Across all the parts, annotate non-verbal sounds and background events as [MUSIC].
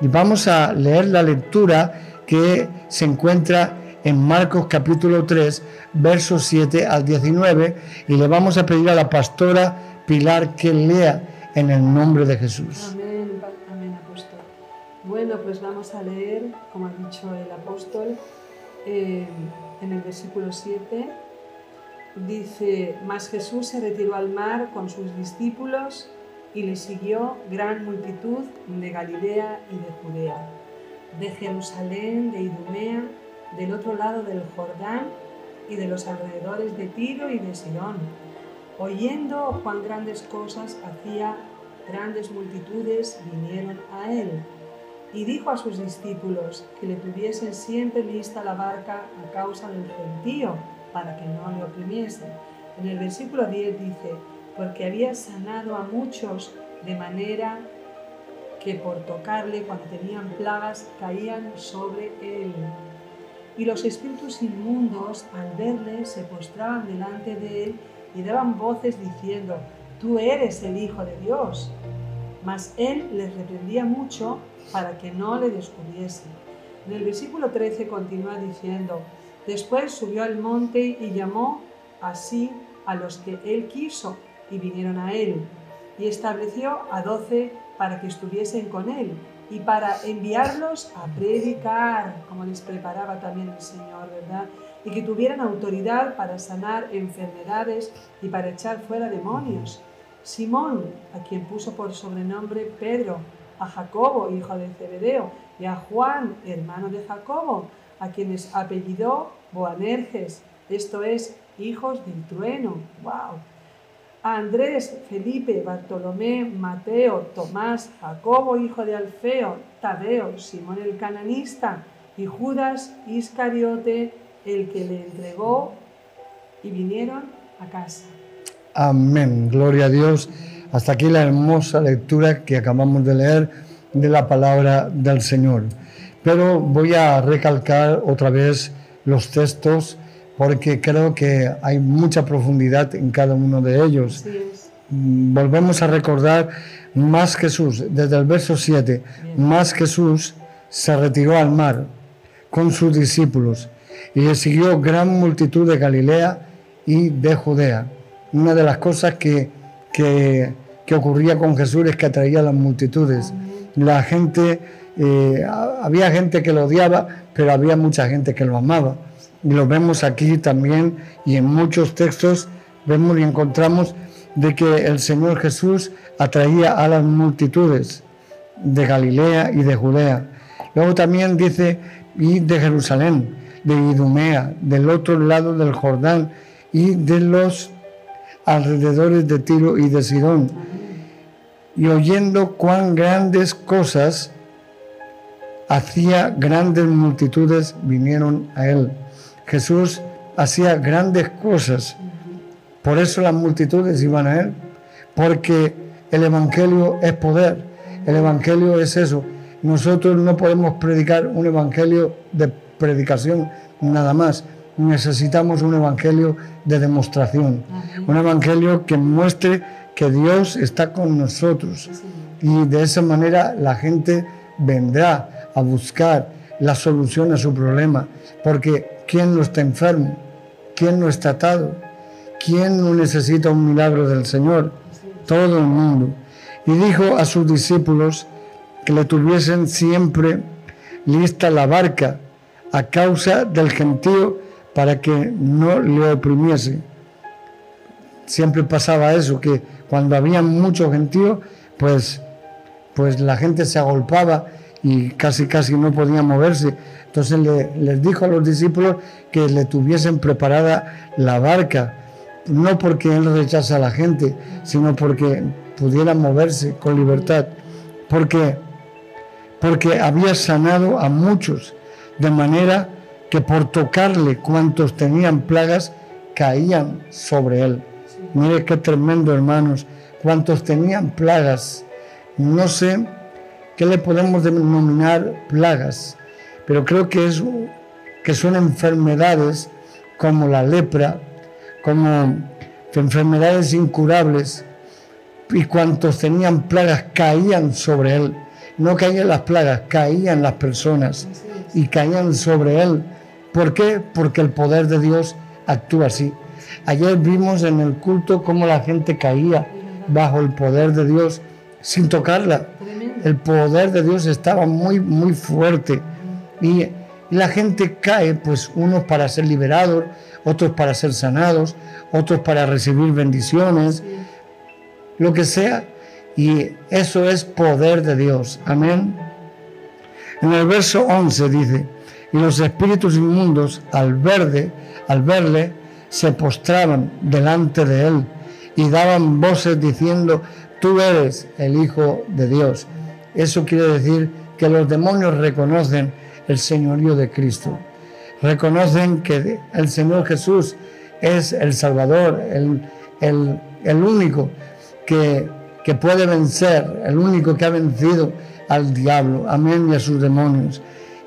Y vamos a leer la lectura que se encuentra en Marcos capítulo 3, versos 7 al 19, y le vamos a pedir a la pastora Pilar que lea en el nombre de Jesús. Amén, amén, apóstol. Bueno, pues vamos a leer, como ha dicho el apóstol, eh, en el versículo 7, dice, mas Jesús se retiró al mar con sus discípulos y le siguió gran multitud de Galilea y de Judea, de Jerusalén, de Idumea, del otro lado del Jordán y de los alrededores de Tiro y de Sidón. Oyendo cuán grandes cosas hacía, grandes multitudes vinieron a él. Y dijo a sus discípulos que le tuviesen siempre lista la barca a causa del gentío, para que no le oprimiesen. En el versículo 10 dice, porque había sanado a muchos de manera que por tocarle cuando tenían plagas caían sobre él. Y los espíritus inmundos al verle se postraban delante de él y daban voces diciendo, tú eres el Hijo de Dios. Mas él les reprendía mucho para que no le descubriesen. En el versículo 13 continúa diciendo, después subió al monte y llamó así a los que él quiso y vinieron a él, y estableció a doce para que estuviesen con él y para enviarlos a predicar, como les preparaba también el Señor, ¿verdad? Y que tuvieran autoridad para sanar enfermedades y para echar fuera demonios. Simón, a quien puso por sobrenombre Pedro, a Jacobo, hijo de Zebedeo, y a Juan, hermano de Jacobo, a quienes apellidó Boanerges, esto es, hijos del trueno. ¡Wow! Andrés, Felipe, Bartolomé, Mateo, Tomás, Jacobo, hijo de Alfeo, Tadeo, Simón el cananista y Judas Iscariote, el que le entregó, y vinieron a casa. Amén, gloria a Dios. Hasta aquí la hermosa lectura que acabamos de leer de la palabra del Señor. Pero voy a recalcar otra vez los textos porque creo que hay mucha profundidad en cada uno de ellos. Mm, volvemos a recordar, más Jesús, desde el verso 7, más Jesús se retiró al mar con sus discípulos y le siguió gran multitud de Galilea y de Judea. Una de las cosas que, que, ocurría con Jesús es que atraía a las multitudes. La gente, eh, había gente que lo odiaba, pero había mucha gente que lo amaba lo vemos aquí también y en muchos textos vemos y encontramos de que el Señor Jesús atraía a las multitudes de Galilea y de Judea. Luego también dice, y de Jerusalén, de Idumea, del otro lado del Jordán y de los alrededores de Tiro y de Sidón. Y oyendo cuán grandes cosas hacía, grandes multitudes vinieron a él. Jesús hacía grandes cosas. Por eso las multitudes iban a Él. Porque el Evangelio es poder. El Evangelio es eso. Nosotros no podemos predicar un Evangelio de predicación nada más. Necesitamos un Evangelio de demostración. Un Evangelio que muestre que Dios está con nosotros. Y de esa manera la gente vendrá a buscar la solución a su problema. Porque ¿Quién no está enfermo? ¿Quién no está atado? ¿Quién no necesita un milagro del Señor? Todo el mundo. Y dijo a sus discípulos que le tuviesen siempre lista la barca a causa del gentío para que no le oprimiese. Siempre pasaba eso, que cuando había mucho gentío, pues, pues la gente se agolpaba y casi casi no podía moverse. Entonces le, les dijo a los discípulos que le tuviesen preparada la barca, no porque él rechaza a la gente, sino porque pudiera moverse con libertad, porque, porque había sanado a muchos, de manera que por tocarle cuantos tenían plagas caían sobre él. Mire qué tremendo, hermanos, cuantos tenían plagas. No sé ¿Qué le podemos denominar plagas? Pero creo que, es, que son enfermedades como la lepra, como enfermedades incurables, y cuantos tenían plagas caían sobre él. no caían las plagas, caían las personas y caían sobre él. ¿Por qué? Porque el poder de Dios actúa así. Ayer vimos en el culto cómo la gente caía bajo el poder de Dios sin tocarla. El poder de Dios estaba muy, muy fuerte. Y la gente cae, pues unos para ser liberados, otros para ser sanados, otros para recibir bendiciones, lo que sea. Y eso es poder de Dios. Amén. En el verso 11 dice, y los espíritus inmundos al verde, al verle, se postraban delante de él y daban voces diciendo, tú eres el Hijo de Dios. Eso quiere decir que los demonios reconocen el señorío de Cristo. Reconocen que el Señor Jesús es el Salvador, el, el, único que, que puede vencer, el único que ha vencido al diablo, amén, y a sus demonios.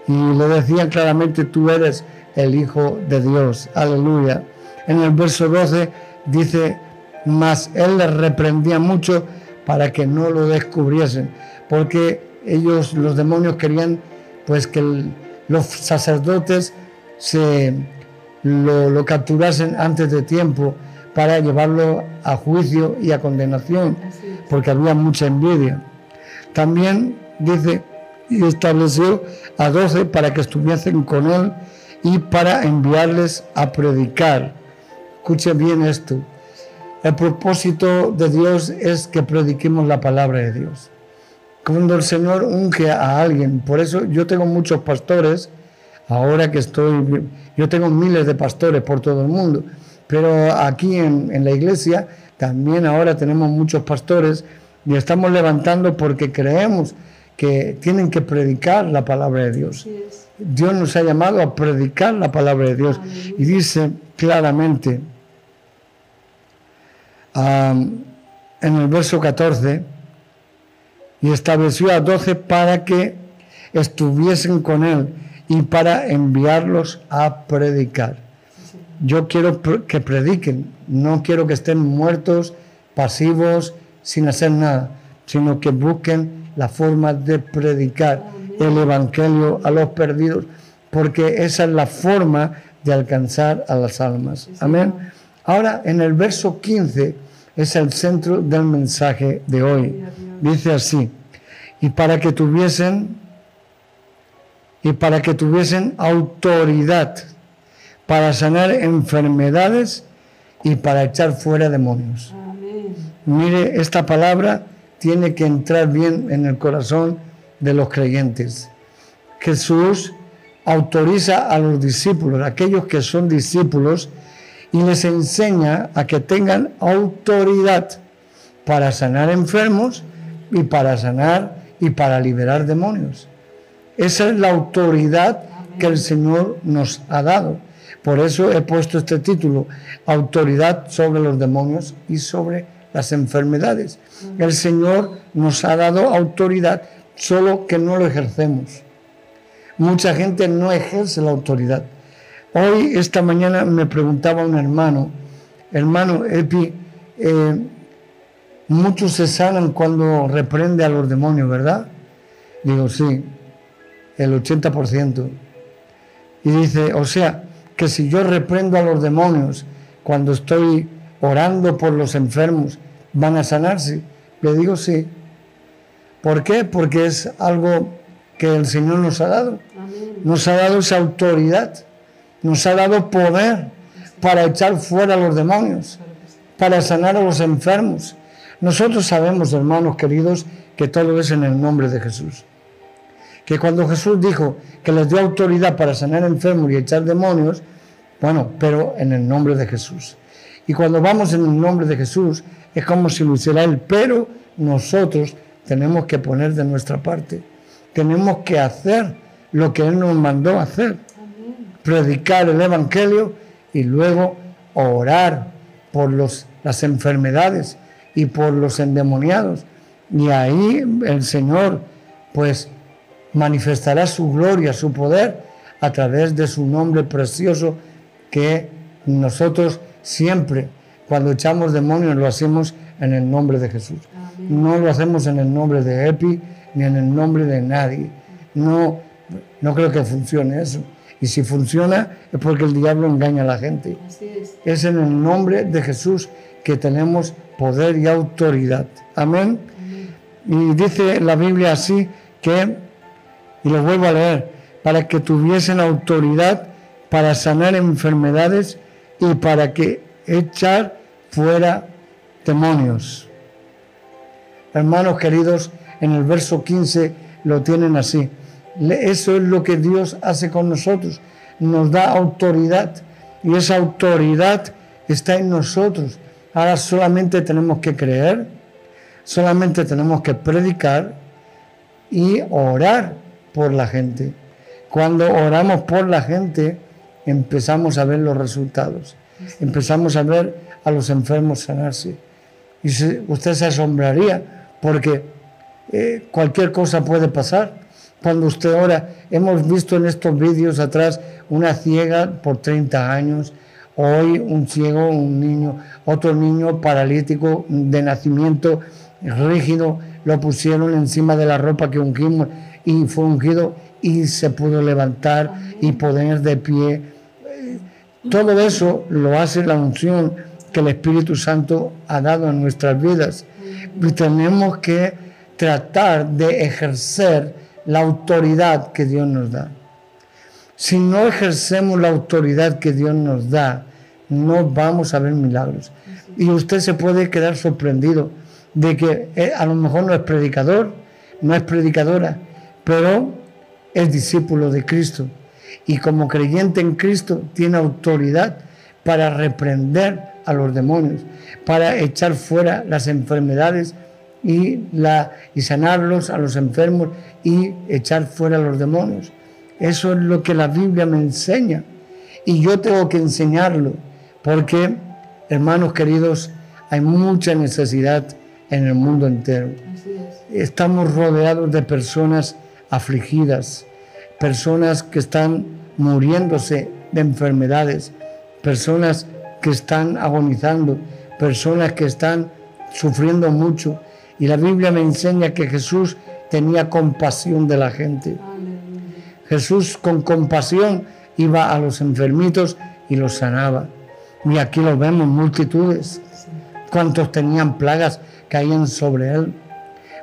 Y le decían claramente, tú eres el Hijo de Dios, aleluya. En el verso 12 dice, mas él les reprendía mucho para que no lo descubriesen, porque ellos, los demonios, querían pues que los sacerdotes se lo, lo, capturasen antes de tiempo para llevarlo a juicio y a condenación, porque había mucha envidia. También dice, y estableció a doce para que estuviesen con él y para enviarles a predicar. Escuche bien esto. El propósito de Dios es que prediquemos la palabra de Dios. Cuando el Señor unge a alguien, por eso yo tengo muchos pastores, ahora que estoy, yo tengo miles de pastores por todo el mundo, pero aquí en, en la iglesia también ahora tenemos muchos pastores y estamos levantando porque creemos que tienen que predicar la palabra de Dios. Dios nos ha llamado a predicar la palabra de Dios. Y dice claramente en el verso 14, y estableció a doce para que estuviesen con él y para enviarlos a predicar. Yo quiero que prediquen, no quiero que estén muertos, pasivos, sin hacer nada, sino que busquen la forma de predicar el Evangelio a los perdidos, porque esa es la forma de alcanzar a las almas. Amén. Ahora, en el verso 15 es el centro del mensaje de hoy. Dice así, y para que tuviesen, y para que tuviesen autoridad para sanar enfermedades y para echar fuera demonios. Mire esta palabra tiene que entrar bien en el corazón de los creyentes. Jesús autoriza a los discípulos, aquellos que son discípulos, y les enseña a que tengan autoridad para sanar enfermos y para sanar y para liberar demonios. Esa es la autoridad que el Señor nos ha dado. Por eso he puesto este título, Autoridad sobre los demonios y sobre las enfermedades. El Señor nos ha dado autoridad, solo que no lo ejercemos. Mucha gente no ejerce la autoridad. Hoy, esta mañana, me preguntaba un hermano, hermano Epi, eh, muchos se sanan cuando reprende a los demonios, ¿verdad? Digo, sí, el 80%. Y dice, o sea, que si yo reprendo a los demonios cuando estoy orando por los enfermos, ¿van a sanarse? Le digo sí. ¿Por qué? Porque es algo que el Señor nos ha dado. Nos ha dado esa autoridad, nos ha dado poder para echar fuera a los demonios, para sanar a los enfermos. Nosotros sabemos, hermanos queridos, que todo es en el nombre de Jesús. Que cuando Jesús dijo que les dio autoridad para sanar enfermos y echar demonios, bueno, pero en el nombre de Jesús. Y cuando vamos en el nombre de Jesús, es como si lo hiciera Él, pero nosotros tenemos que poner de nuestra parte. Tenemos que hacer lo que Él nos mandó hacer. Predicar el Evangelio y luego orar por los, las enfermedades y por los endemoniados. Y ahí el Señor pues manifestará su gloria, su poder a través de su nombre precioso que nosotros siempre, cuando echamos demonios, lo hacemos en el nombre de Jesús. No lo hacemos en el nombre de Epi, ni en el nombre de nadie. No, no creo que funcione eso. Y si funciona es porque el diablo engaña a la gente. es. en el nombre de Jesús que tenemos poder y autoridad. Amén. Y dice la Biblia así que, y lo vuelvo a leer, para que tuviesen autoridad para sanar enfermedades y para que echar fuera demonios. Hermanos queridos, en el verso 15 lo tienen así. Eso es lo que Dios hace con nosotros. Nos da autoridad y esa autoridad está en nosotros. Ahora solamente tenemos que creer, solamente tenemos que predicar y orar por la gente. Cuando oramos por la gente, empezamos a ver los resultados. Empezamos a ver a los enfermos sanarse. Y usted se asombraría porque eh, cualquier cosa puede pasar cuando usted ora. Hemos visto en estos vídeos atrás una ciega por 30 años, hoy un ciego, un niño, otro niño paralítico de nacimiento rígido, lo pusieron encima de la ropa que ungimos y fue ungido y se pudo levantar y poner de pie. Todo eso lo hace la unción que el Espíritu Santo ha dado en nuestras vidas. Y tenemos que tratar de ejercer la autoridad que Dios nos da. Si no ejercemos la autoridad que Dios nos da, no vamos a ver milagros. Y usted se puede quedar sorprendido de que eh, a lo mejor no es predicador, no es predicadora, pero es discípulo de Cristo. Y como creyente en Cristo tiene autoridad para reprender a los demonios, para echar fuera las enfermedades y, la, y sanarlos a los enfermos y echar fuera a los demonios. Eso es lo que la Biblia me enseña. Y yo tengo que enseñarlo, porque, hermanos queridos, hay mucha necesidad en el mundo entero. Estamos rodeados de personas afligidas, personas que están muriéndose de enfermedades, personas que están agonizando, personas que están sufriendo mucho. Y la Biblia me enseña que Jesús tenía compasión de la gente. Jesús con compasión iba a los enfermitos y los sanaba. Y aquí lo vemos, multitudes. ¿Cuántos tenían plagas caían sobre él?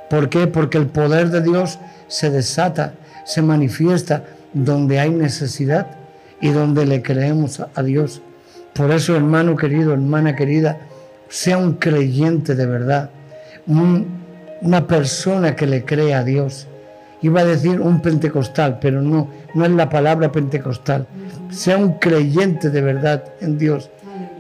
¿Por qué? Porque el poder de Dios se desata, se manifiesta donde hay necesidad y donde le creemos a Dios. Por eso, hermano querido, hermana querida, sea un creyente de verdad, una persona que le cree a Dios. Iba a decir un pentecostal, pero no, no es la palabra pentecostal. Sea un creyente de verdad en Dios,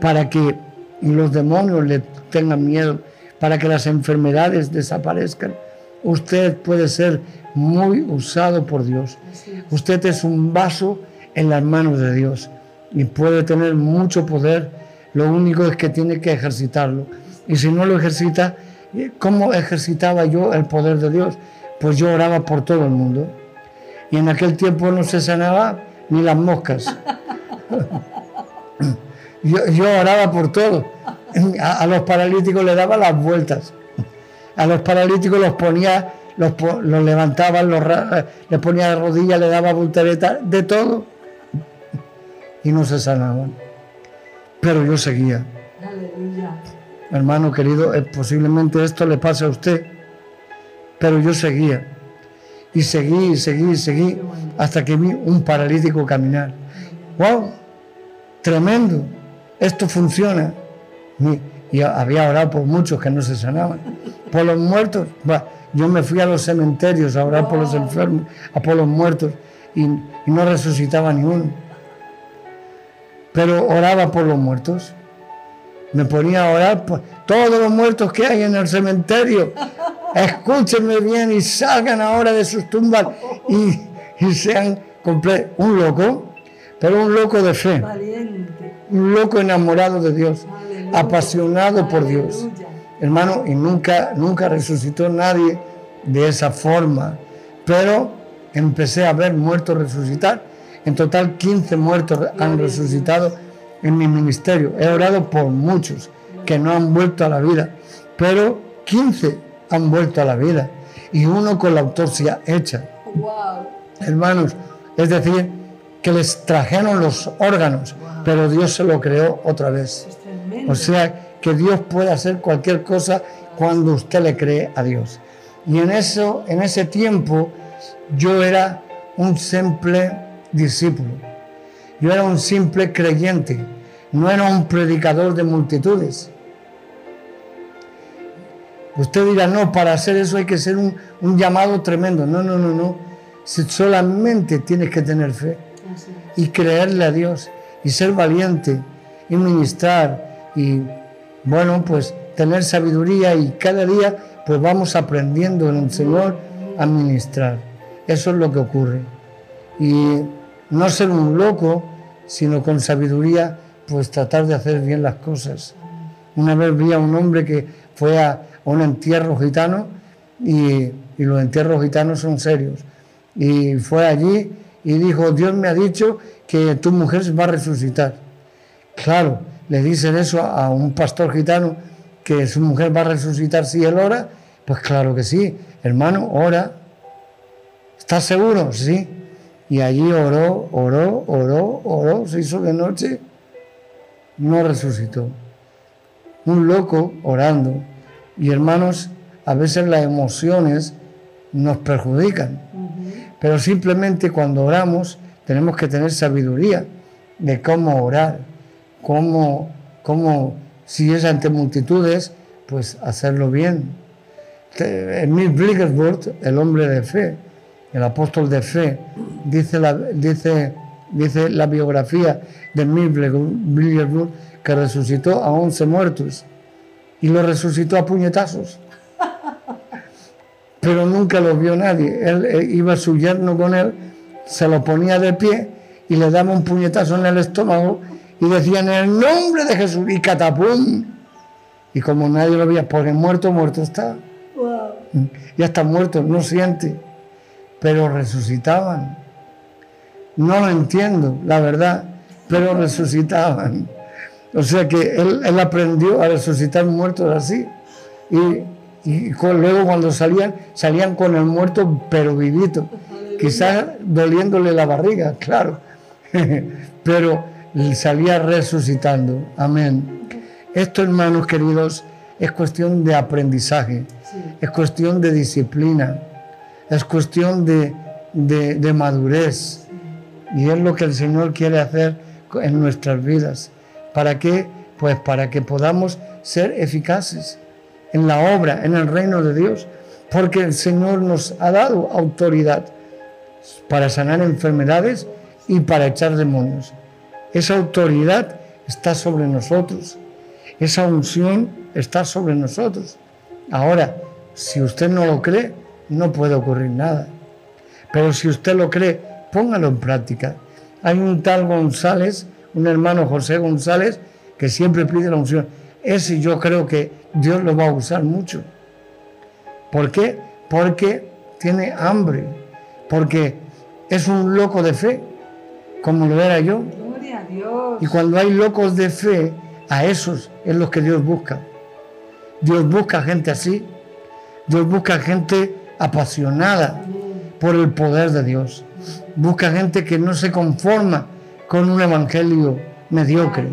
para que los demonios le tengan miedo, para que las enfermedades desaparezcan. Usted puede ser muy usado por Dios. Usted es un vaso en las manos de Dios y puede tener mucho poder. Lo único es que tiene que ejercitarlo. Y si no lo ejercita, ¿cómo ejercitaba yo el poder de Dios? Pues yo oraba por todo el mundo. Y en aquel tiempo no se sanaba ni las moscas. [LAUGHS] yo, oraba por todo. A, los paralíticos le daba las vueltas. A los paralíticos los ponía, los, levantaba, los, les ponía de rodillas, le daba voltereta, de todo. Y no se sanaban. Pero yo seguía. Hermano querido, eh, posiblemente esto le pase a usted, pero yo seguía. Y seguí, y seguí, y seguí, hasta que vi un paralítico caminar. ¡Wow! Tremendo. Esto funciona. Y, había orado por muchos que no se sanaban. Por los muertos. yo me fui a los cementerios a orar por los enfermos, a por los muertos, y, y no resucitaba ni uno. Pero oraba por los muertos me ponía a orar por todos los muertos que hay en el cementerio. Escúchenme bien y salgan ahora de sus tumbas y, sean completos. Un loco, pero un loco de fe. Un loco enamorado de Dios, apasionado por Dios. Hermano, y nunca, nunca resucitó nadie de esa forma. Pero empecé a ver muertos resucitar. En total 15 muertos han resucitado en mi ministerio. He orado por muchos que no han vuelto a la vida, pero 15 han vuelto a la vida. y uno con la autopsia hecha. Wow. Hermanos, es decir, que les trajeron los órganos, pero Dios se lo creó otra vez. O sea, que Dios puede hacer cualquier cosa cuando usted le cree a Dios. Y en eso, en ese tiempo, yo era un simple discípulo. Yo era un simple creyente. No era un predicador de multitudes. Usted dirá, no, para hacer eso hay que ser un, un llamado tremendo. No, no, no, no. Solamente tienes que tener fe y creerle a Dios y ser valiente y ministrar y bueno pues tener sabiduría y cada día pues vamos aprendiendo en el Señor a ministrar. Eso es lo que ocurre. Y no ser un loco, sino con sabiduría pues tratar de hacer bien las cosas. Una vez vi a un hombre que fue a un entierro gitano y, los entierros gitanos son serios. Y fue allí y dijo, Dios me ha dicho que tu mujer va a resucitar. Claro, le dicen eso a un pastor gitano, que su mujer va a resucitar si él ora. Pues claro que sí, hermano, ora. ¿Estás seguro? Sí. Y allí oró, oró, oró, oró, se hizo de noche, no resucitó. Un loco orando. Y hermanos, a veces las emociones nos perjudican. Pero simplemente cuando oramos tenemos que tener sabiduría de cómo orar, cómo, cómo si es ante multitudes, pues hacerlo bien. Emil Bliggersworth, el hombre de fe, el apóstol de fe, dice la, dice, dice la biografía de Bliggersworth que resucitó a 11 muertos y lo resucitó a puñetazos [LAUGHS] pero nunca lo vio nadie. Él, eh, iba su yerno con él, se lo ponía de pie y le daba un puñetazo en el estómago y decían en el nombre de Jesús y catapum. Y como nadie lo veía, porque muerto, muerto está. Wow. Ya está muerto, no siente. Pero resucitaban. No lo entiendo, la verdad, pero resucitaban. O sea que él, él aprendió a resucitar muertos así. Y y con- luego cuando salían, salían con el muerto pero vivito, quizás doliéndole la barriga, claro, [LAUGHS] pero salía resucitando, amén. Esto, hermanos queridos, es cuestión de aprendizaje, Sí. es cuestión de disciplina, es cuestión de, de- de madurez, y es lo que el Señor quiere hacer en nuestras vidas. ¿Para qué? Pues para que podamos ser eficaces en la obra, en el reino de Dios, porque el Señor nos ha dado autoridad para sanar enfermedades y para echar demonios. Esa autoridad está sobre nosotros, esa unción está sobre nosotros. Ahora, si usted no lo cree, no puede ocurrir nada. Pero si usted lo cree, póngalo en práctica. Hay un tal González, un hermano José González, que siempre pide la unción. Ese yo creo que Dios lo va a usar mucho. ¿Por qué? Porque tiene hambre, porque es un loco de fe, como lo era yo. Gloria a Dios. Y cuando hay locos de fe, a esos es los que Dios busca. Dios busca gente así. Dios busca gente apasionada por el poder de Dios. Busca gente que no se conforma con un evangelio mediocre,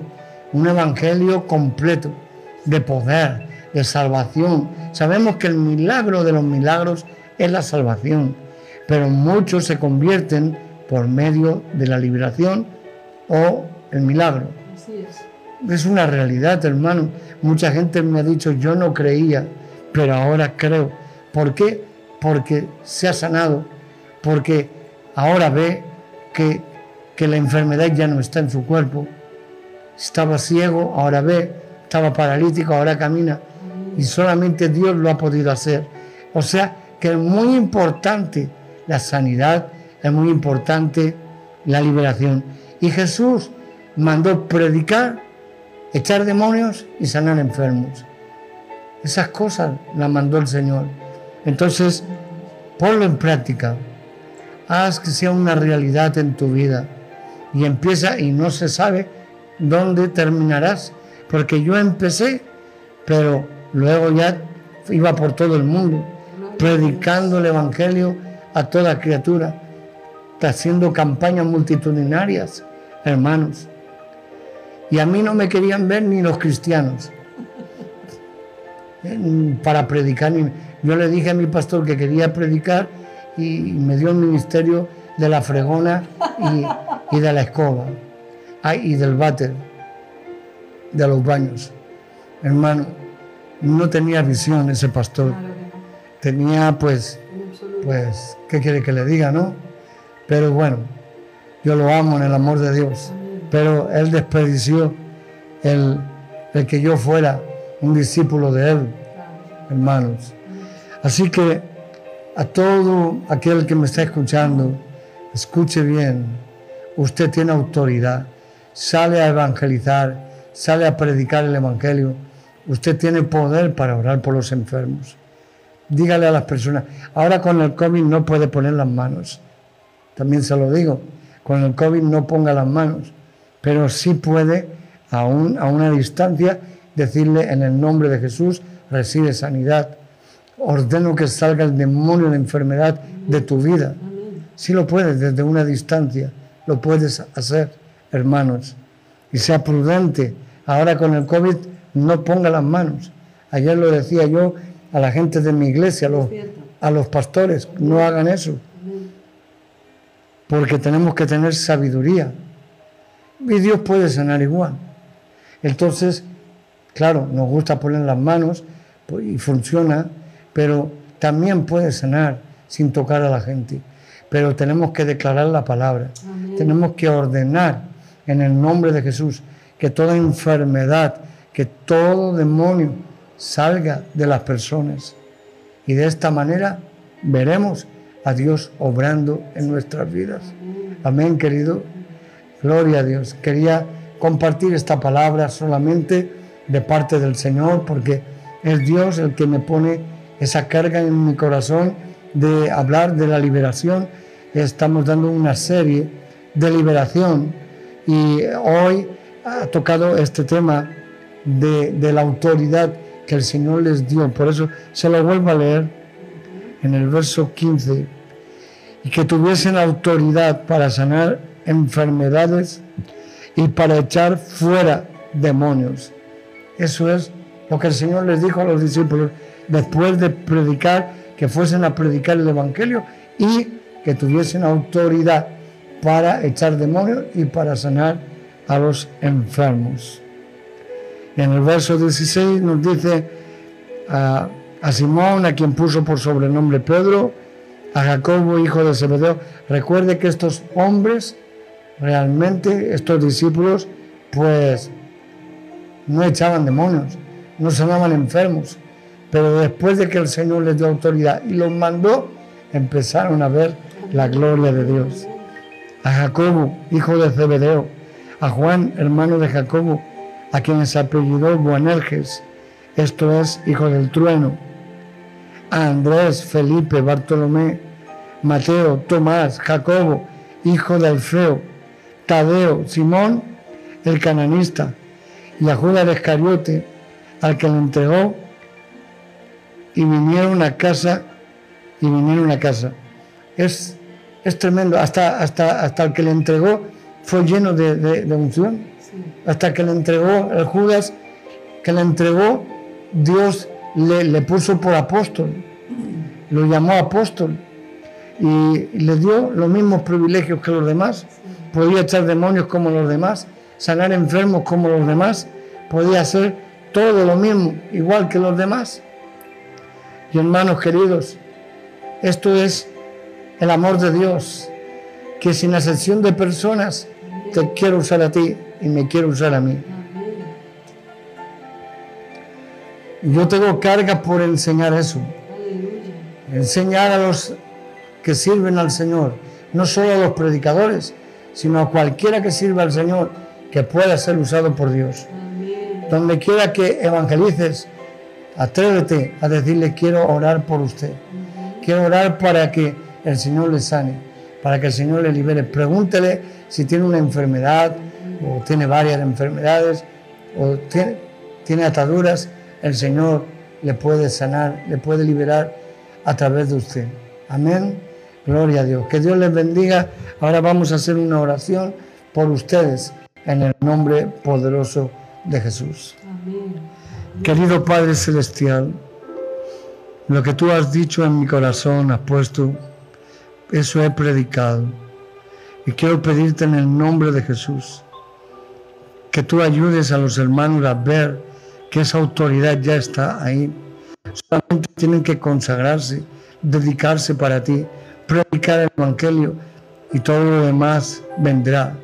un evangelio completo de poder, de salvación. Sabemos que el milagro de los milagros es la salvación, pero muchos se convierten por medio de la liberación o el milagro. Así es. Es una realidad, hermano. Mucha gente me ha dicho, yo no creía, pero ahora creo. ¿Por qué? Porque se ha sanado, porque ahora ve que, que la enfermedad ya no está en su cuerpo. Estaba ciego, ahora ve, estaba paralítico, ahora camina. Y solamente Dios lo ha podido hacer. O sea que es muy importante la sanidad, es muy importante la liberación. Y Jesús mandó predicar, echar demonios y sanar enfermos. Esas cosas las mandó el Señor. Entonces, ponlo en práctica. Haz que sea una realidad en tu vida. Y empieza y no se sabe dónde terminarás. Porque yo empecé, pero luego ya iba por todo el mundo. predicando el Evangelio a toda criatura, haciendo campañas multitudinarias, hermanos. Y a mí no me querían ver ni los cristianos para predicar. Yo le dije a mi pastor que quería predicar y me dio el ministerio de la fregona y, de la escoba y del váter, de los baños. Hermano, no tenía visión ese pastor. Tenía pues, pues, ¿qué quiere que le diga, no? Pero bueno, yo lo amo en el amor de Dios. Pero él desperdició el, el que yo fuera un discípulo de él, hermanos. Así que a todo aquel que me está escuchando, escuche bien, usted tiene autoridad, sale a evangelizar, sale a predicar el Evangelio, usted tiene poder para orar por los enfermos. Dígale a las personas, ahora con el COVID no puede poner las manos, también se lo digo, con el COVID no ponga las manos, pero sí puede a, a una distancia decirle en el nombre de Jesús, recibe sanidad, ordeno que salga el demonio de enfermedad de tu vida. Si lo puedes desde una distancia, lo puedes hacer, hermanos. Y sea prudente. Ahora con el COVID no ponga las manos. Ayer lo decía yo a la gente de mi iglesia, a los, a los pastores, no hagan eso. Porque tenemos que tener sabiduría. Y Dios puede sanar igual. Entonces, claro, nos gusta poner las manos pues, y funciona, pero también puede sanar sin tocar a la gente. Pero tenemos que declarar la palabra, tenemos que ordenar en el nombre de Jesús que toda enfermedad, que todo demonio salga de las personas. Y de esta manera veremos a Dios obrando en nuestras vidas. Amén, querido. Gloria a Dios. Quería compartir esta palabra solamente de parte del Señor porque es Dios el que me pone esa carga en mi corazón de hablar de la liberación. Estamos dando una serie de liberación y hoy ha tocado este tema de, la autoridad que el Señor les dio. Por eso se lo vuelvo a leer en el verso 15. Y que tuviesen autoridad para sanar enfermedades y para echar fuera demonios. Eso es lo que el Señor les dijo a los discípulos después de predicar, que fuesen a predicar el Evangelio y que tuviesen autoridad para echar demonios y para sanar a los enfermos. en el verso 16 nos dice a, a Simón, a quien puso por sobrenombre Pedro, a Jacobo, hijo de Zebedeo. Recuerde que estos hombres, realmente, estos discípulos, pues no echaban demonios, no sanaban enfermos, pero después de que el Señor les dio autoridad y los mandó, empezaron a ver la gloria de Dios. A Jacobo, hijo de Zebedeo, a Juan, hermano de Jacobo, a quien se apellidó Boanerges, esto es, hijo del trueno, a Andrés, Felipe, Bartolomé, Mateo, Tomás, Jacobo, hijo de Alfeo, Tadeo, Simón, el cananista, y a Judas Iscariote, al que le entregó y vinieron a casa y vinieron a casa. Es, es tremendo, hasta, hasta, hasta el que le entregó fue lleno de, de, unción. Hasta que le entregó el Judas, que le entregó, Dios le, le puso por apóstol, lo llamó apóstol y le dio los mismos privilegios que los demás. Podía echar demonios como los demás, sanar enfermos como los demás, podía hacer todo lo mismo, igual que los demás. Y hermanos queridos, esto es el amor de Dios, que sin excepción de personas te quiero usar a ti y me quiero usar a mí. Yo tengo carga por enseñar eso. Enseñar a los que sirven al Señor, no solo a los predicadores, sino a cualquiera que sirva al Señor, que pueda ser usado por Dios. Donde quiera que evangelices, Atrévete a decirle, quiero orar por usted. Quiero orar para que el Señor le sane, para que el Señor le libere. Pregúntele si tiene una enfermedad o tiene varias enfermedades o tiene, tiene ataduras. El Señor le puede sanar, le puede liberar. a través de usted. Amén. Gloria a Dios. Que Dios les bendiga. Ahora vamos a hacer una oración por ustedes en el nombre poderoso de Jesús. Amén. Querido Padre Celestial, lo que tú has dicho en mi corazón, has puesto, eso he predicado. Y quiero pedirte en el nombre de Jesús que tú ayudes a los hermanos a ver que esa autoridad ya está ahí. Solamente tienen que consagrarse, dedicarse para ti, predicar el Evangelio y todo lo demás vendrá.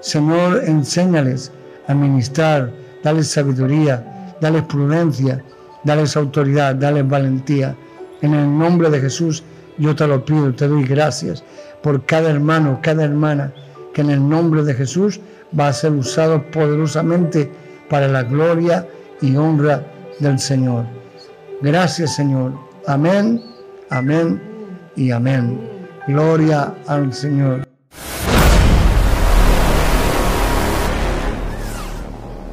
Señor, enséñales a ministrar, dales sabiduría, dales prudencia, dales autoridad, dales valentía. En el nombre de Jesús yo te lo pido, te doy gracias por cada hermano, cada hermana, que en el nombre de Jesús va a ser usado poderosamente para la gloria y honra del Señor. Gracias Señor. Amén, amén y amén. Gloria al Señor.